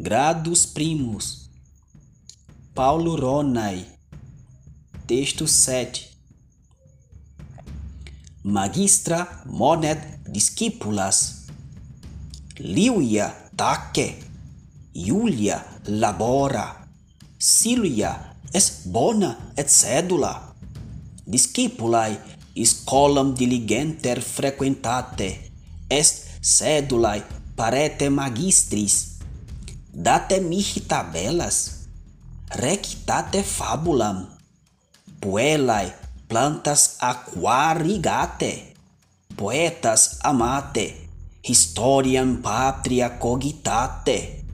Gradus Primos, Paulo Ronai, texto 7. Magistra monet discipulas, Liuia tace, Iulia labora, Silvia es bona et sedula, discipulae scolam diligenter frequentate, est sedulae parete magistris, date mihi tabelas, rectate fabulam, puellae plantas aquarigate, poetas amate, historiam patria cogitate,